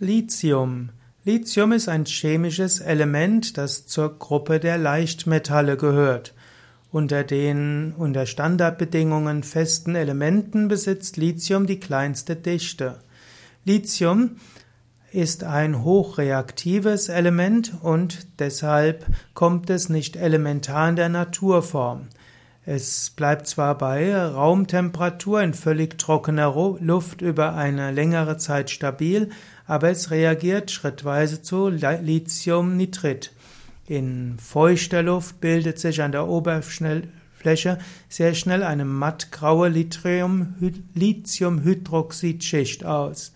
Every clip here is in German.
Lithium. Lithium ist ein chemisches Element, das zur Gruppe der Leichtmetalle gehört. Unter den unter Standardbedingungen festen Elementen besitzt Lithium die kleinste Dichte. Lithium ist ein hochreaktives Element und deshalb kommt es nicht elementar in der Naturform. Es bleibt zwar bei Raumtemperatur in völlig trockener Luft über eine längere Zeit stabil, aber es reagiert schrittweise zu Lithiumnitrit. In feuchter Luft bildet sich an der Oberfläche sehr schnell eine mattgraue Lithiumhydroxidschicht aus.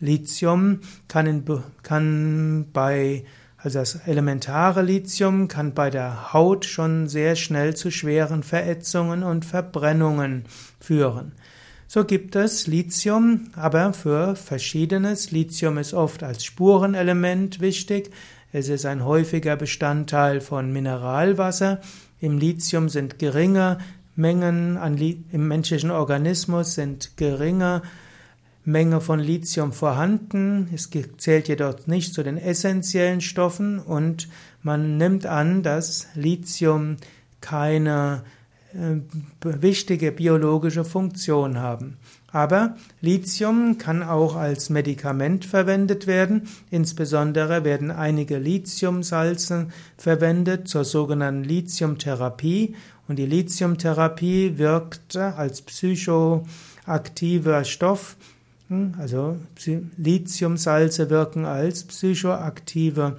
Lithium kann, in, kann bei also das elementare Lithium kann bei der Haut schon sehr schnell zu schweren Verätzungen und Verbrennungen führen. So gibt es Lithium, aber für verschiedenes. Lithium ist oft als Spurenelement wichtig. Es ist ein häufiger Bestandteil von Mineralwasser. Im Lithium sind geringe Mengen an, im menschlichen Organismus sind geringe Menge von Lithium vorhanden. Es zählt jedoch nicht zu den essentiellen Stoffen und man nimmt an, dass Lithium keine äh, wichtige biologische Funktion haben. Aber Lithium kann auch als Medikament verwendet werden. Insbesondere werden einige Lithiumsalze verwendet zur sogenannten Lithiumtherapie. Und die Lithiumtherapie wirkt als psychoaktiver Stoff also Lithiumsalze wirken als psychoaktive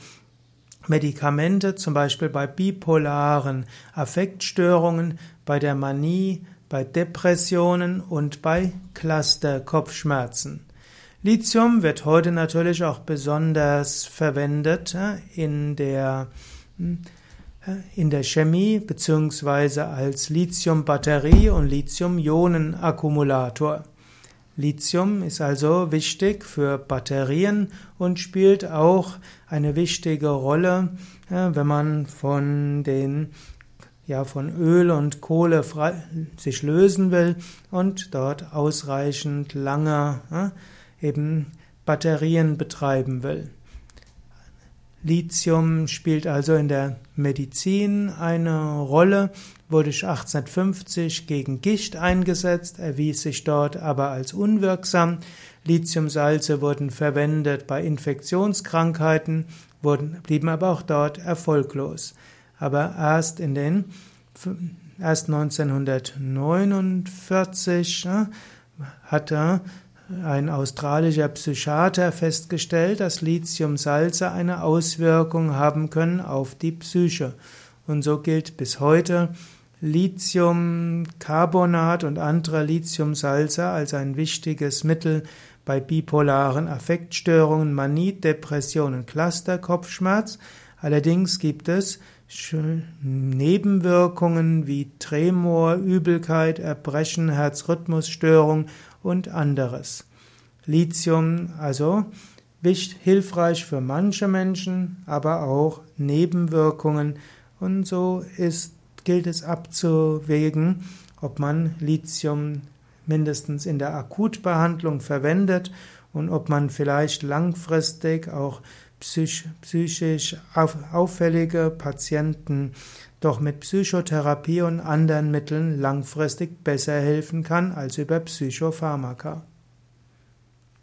Medikamente, zum Beispiel bei bipolaren Affektstörungen, bei der Manie, bei Depressionen und bei Cluster-Kopfschmerzen. Lithium wird heute natürlich auch besonders verwendet in der, hm, in der Chemie beziehungsweise als Lithiumbatterie und Lithium-Ionen-Akkumulator. Lithium ist also wichtig für Batterien und spielt auch eine wichtige Rolle, wenn man von den ja, von Öl und Kohle sich lösen will und dort ausreichend lange ja, eben Batterien betreiben will. Lithium spielt also in der Medizin eine Rolle, wurde 1850 gegen Gicht eingesetzt, erwies sich dort aber als unwirksam. Lithiumsalze wurden verwendet bei Infektionskrankheiten, wurden, blieben aber auch dort erfolglos. Aber erst in den erst 1949 ne, hatte ein australischer Psychiater festgestellt, dass Lithiumsalze eine Auswirkung haben können auf die Psyche. Und so gilt bis heute Lithiumcarbonat und andere Lithiumsalze als ein wichtiges Mittel bei bipolaren Affektstörungen, Manie, Depressionen, Cluster, Kopfschmerz. Allerdings gibt es Nebenwirkungen wie Tremor, Übelkeit, Erbrechen, Herzrhythmusstörung und anderes. Lithium also hilfreich für manche Menschen, aber auch Nebenwirkungen und so ist, gilt es abzuwägen, ob man Lithium mindestens in der Akutbehandlung verwendet und ob man vielleicht langfristig auch psychisch auffällige Patienten doch mit Psychotherapie und anderen Mitteln langfristig besser helfen kann als über Psychopharmaka.